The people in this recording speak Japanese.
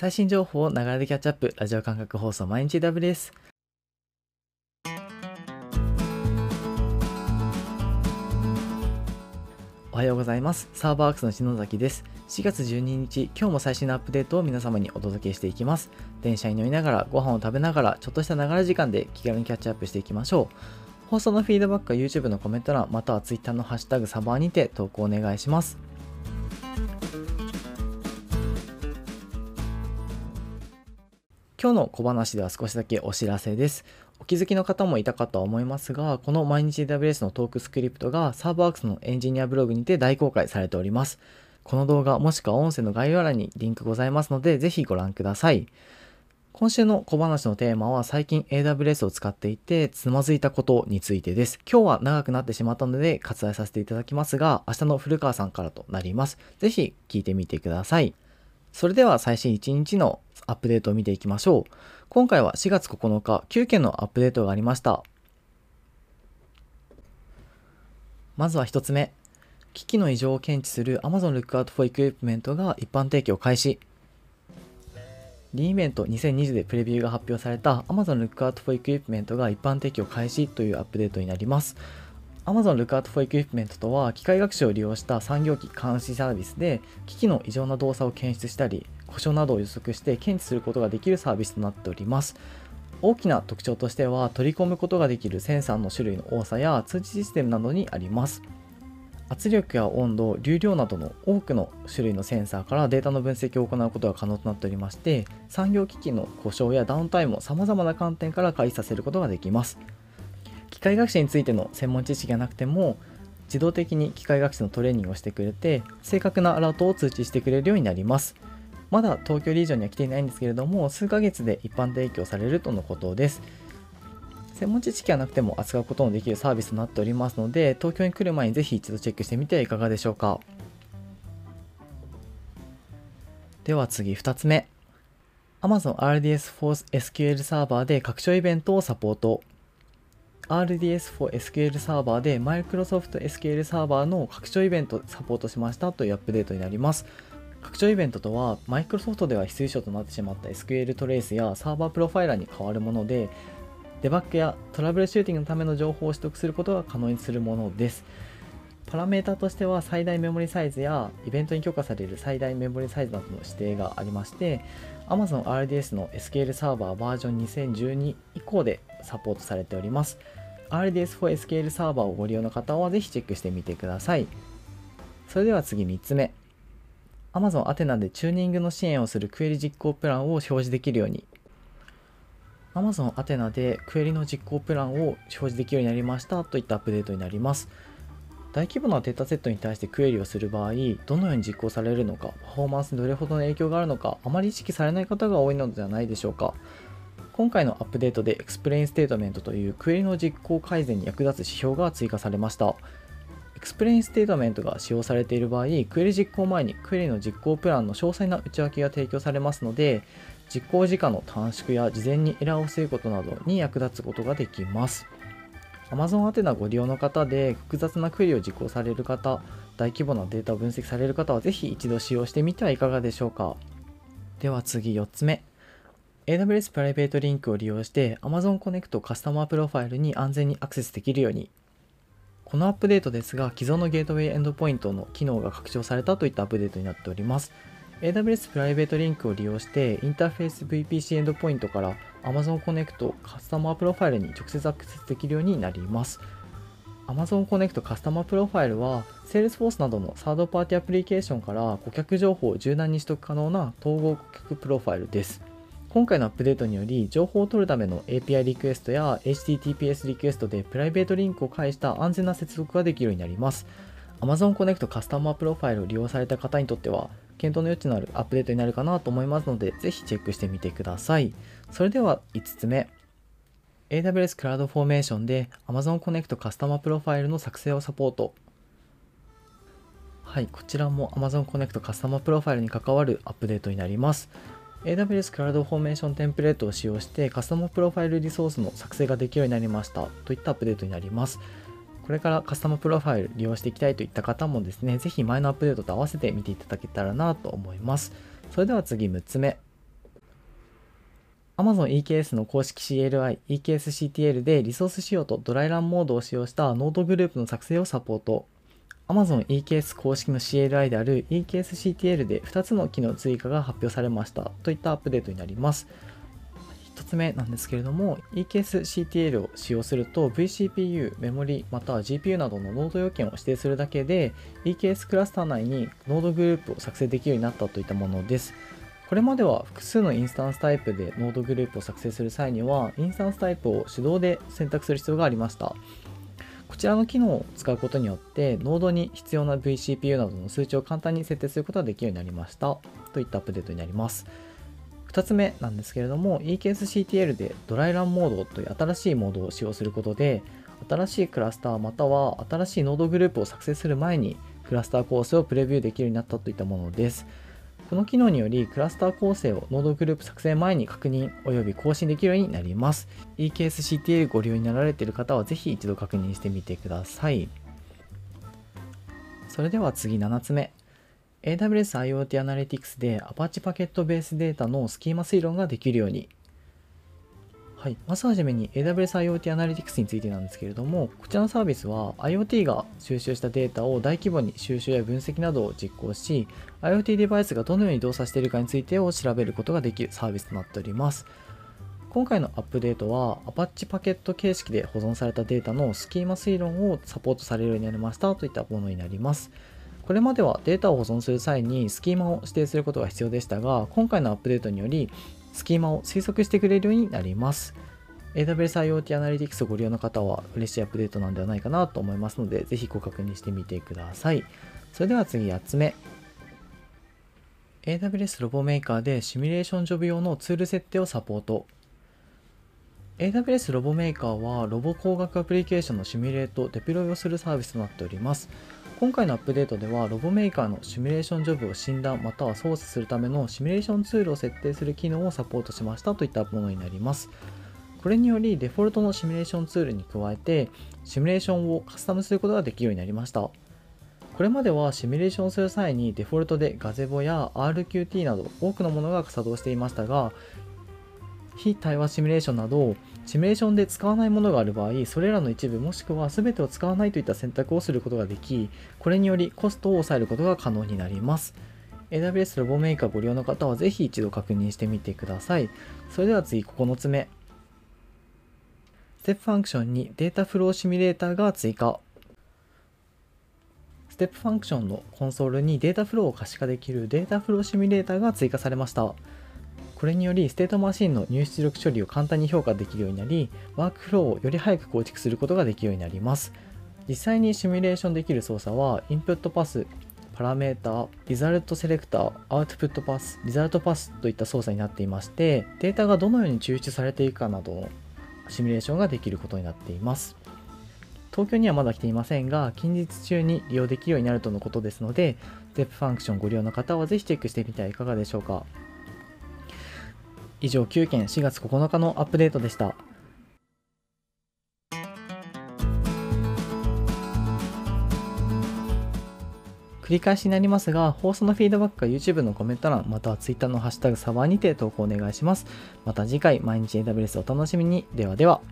最新情報をながらでキャッチアップ。ラジオ感覚放送毎日 W です。おはようございます。サーバーアクスの篠崎です。4月12日今日も最新のアップデートを皆様にお届けしていきます。電車に乗りながらご飯を食べながらちょっとしたながら時間で気軽にキャッチアップしていきましょう。放送のフィードバックは YouTube のコメント欄または Twitter のハッシュタグサバーにて投稿お願いします。今日の小話では少しだけお知らせです。お気づきの方もいたかとは思いますが、この毎日 AWS のトークスクリプトがサーバーアクスのエンジニアブログにて大公開されております。この動画もしくは音声の概要欄にリンクございますので、ぜひご覧ください。今週の小話のテーマは最近 AWS を使っていてつまずいたことについてです。今日は長くなってしまったので割愛させていただきますが、明日の古川さんからとなります。ぜひ聞いてみてください。それでは最新1日のアップデートを見ていきましょう。今回は4月9日、9件のアップデートがありました。まずは1つ目。機器の異常を検知する Amazon Lookout for Equipment が一般提供開始。リーイベント2020でプレビューが発表された Amazon Lookout for Equipment が一般提供開始というアップデートになります。Amazon Lookout for Equipment とは機械学習を利用した産業機監視サービスで機器の異常な動作を検出したり故障などを予測して検知することができるサービスとなっております。大きな特徴としては取り込むことができるセンサーの種類の多さや通知システムなどにあります。圧力や温度、流量などの多くの種類のセンサーからデータの分析を行うことが可能となっておりまして産業機器の故障やダウンタイムを様々な観点から開始させることができます。機械学習についての専門知識がなくても自動的に機械学習のトレーニングをしてくれて正確なアラートを通知してくれるようになります。まだ東京リージョンには来ていないんですけれども数ヶ月で一般提供されるとのことです。専門知識はなくても扱うことのできるサービスとなっておりますので東京に来る前にぜひ一度チェックしてみてはいかがでしょうか。では次2つ目。Amazon RDS for SQL サーバーで拡張イベントをサポート。RDS for SQL サーバーで Microsoft SQL サーバーの拡張イベントサポートしましたというアップデートになります。拡張イベントとは Microsoft では非推奨となってしまった SQL トレースやサーバープロファイラーに変わるものでデバッグやトラブルシューティングのための情報を取得することが可能にするものです。パラメータとしては最大メモリサイズやイベントに許可される最大メモリサイズなどの指定がありまして Amazon RDS の SQL サーバーバージョン2012以降でサポートされております。RDS for SQL サーバーをご利用の方はぜひチェックしてみてください。それでは次3つ目。Amazon Athena でチューニングの支援をするクエリ実行プランを表示できるように。Amazon Athena でクエリの実行プランを表示できるようになりましたといったアップデートになります。大規模なデータセットに対してクエリをする場合、どのように実行されるのか、パフォーマンスにどれほどの影響があるのか、あまり意識されない方が多いのではないでしょうか。今回のアップデートで Explain Statement というクエリの実行改善に役立つ指標が追加されました。Explain Statement が使用されている場合、クエリ実行前にクエリの実行プランの詳細な内訳が提供されますので、実行時間の短縮や事前にエラーを防ぐことなどに役立つことができます。Amazon 宛名ご利用の方で複雑なクエリを実行される方、大規模なデータを分析される方はぜひ一度使用してみてはいかがでしょうか。では次4つ目。AWS プライベートリンクを利用して Amazon Connect カスタマープロファイルに安全にアクセスできるようにこのアップデートですが既存のゲートウェイエンドポイントの機能が拡張されたといったアップデートになっております。AWS プライベートリンクを利用してインターフェース VPC エンドポイントから Amazon Connect カスタマープロファイルに直接アクセスできるようになります。Amazon Connect カスタマープロファイルは Salesforce などのサードパーティアプリケーションから顧客情報を柔軟に取得可能な統合顧客プロファイルです。今回のアップデートにより情報を取るための API リクエストや HTTPS リクエストで PrivateLink を介した安全な接続ができるようになります。Amazon Connect カスタマープロファイルを利用された方にとっては検討の余地のあるアップデートになるかなと思いますのでぜひチェックしてみてください。それでは5つ目。AWS クラウドフォーメーションで Amazon Connect カスタマープロファイルの作成をサポート。はい、こちらも Amazon Connect カスタマープロファイルに関わるアップデートになります。AWS クラウドフォーメーションテンプレートを使用してカスタマープロファイルリソースの作成ができるようになりましたといったアップデートになります。これからカスタマープロファイル利用していきたいといった方もですね、ぜひ前のアップデートと合わせて見ていただけたらなと思います。それでは次6つ目。Amazon EKS の公式 CLI、EKSCTL でリソース仕様とドライランモードを使用したノードグループの作成をサポート。Amazon EKS 公式の CLI である EKSCTL で2つの機能追加が発表されましたといったアップデートになります。1つ目なんですけれども eksctl を使用すると VCPU、メモリまたは GPU などのノード要件を指定するだけで EKS クラスター内にノードグループを作成できるようになったといったものです。これまでは複数のインスタンスタイプでノードグループを作成する際にはインスタンスタイプを手動で選択する必要がありました。こちらの機能を使うことによってノードに必要な VCPU などの数値を簡単に設定することができるようになりましたといったアップデートになります。2つ目なんですけれども EKSCTL でドライランモードという新しいモードを使用することで新しいクラスターまたは新しいノードグループを作成する前にクラスター構成をプレビューできるようになったといったものです。この機能によりクラスター構成をノードグループ作成前に確認及び更新できるようになります。EKSCTL ご利用になられている方はぜひ一度確認してみてください。それでは次7つ目。AWS IoT Analytics で Apache パケットベースデータのスキーマ推論ができるように。はい、まずはじめに AWS IoT アナリティクスについてなんですけれども、こちらのサービスは IoT が収集したデータを大規模に収集や分析などを実行し、IoT デバイスがどのように動作しているかについてを調べることができるサービスとなっております。今回のアップデートは Apache パケット形式で保存されたデータのスキーマ推論をサポートされるようになりましたといったものになります。これまではデータを保存する際にスキーマを指定することが必要でしたが、今回のアップデートにより、スキーマを推測してくれるようになります。AWS IoT アナリティクスをご利用の方は嬉しいアップデートなんではないかなと思いますので、ぜひご確認してみてください。それでは次8つ目。AWS ロボメーカーでシミュレーションジョブ用のツール設定をサポート。AWS ロボメーカーはロボ工学アプリケーションのシミュレート、デプロイをするサービスとなっております。今回のアップデートではロボメーカーのシミュレーションジョブを診断または操作するためのシミュレーションツールを設定する機能をサポートしましたといったものになります。これによりデフォルトのシミュレーションツールに加えてシミュレーションをカスタムすることができるようになりました。これまではシミュレーションする際にデフォルトでガゼボや RQT など多くのものが作動していましたが非対話シミュレーションなどシミュレーションで使わないものがある場合、それらの一部もしくは全てを使わないといった選択をすることができ、これによりコストを抑えることが可能になります。AWS RoboMaker ご利用の方はぜひ一度確認してみてください。それでは次9つ目。 Step Functions にデータフローシミュレーターが追加。 Step Functions のコンソールにデータフローを可視化できるデータフローシミュレーターが追加されました。これによりステートマシンの入出力処理を簡単に評価できるようになりワークフローをより早く構築することができるようになります。実際にシミュレーションできる操作は InputPath Parameters ResultSelector OutputPath ResultPath といった操作になっていましてデータがどのように抽出されていくかなどのシミュレーションができることになっています。東京にはまだ来ていませんが近日中に利用できるようになるとのことですので Step Functions ご利用の方はぜひチェックしてみてはいかがでしょうか。以上9件4月9日のアップデートでした。繰り返しになりますが、放送のフィードバックは YouTube のコメント欄、または Twitter のハッシュタグサバーにて投稿お願いします。また次回、毎日 AWS お楽しみに。ではでは。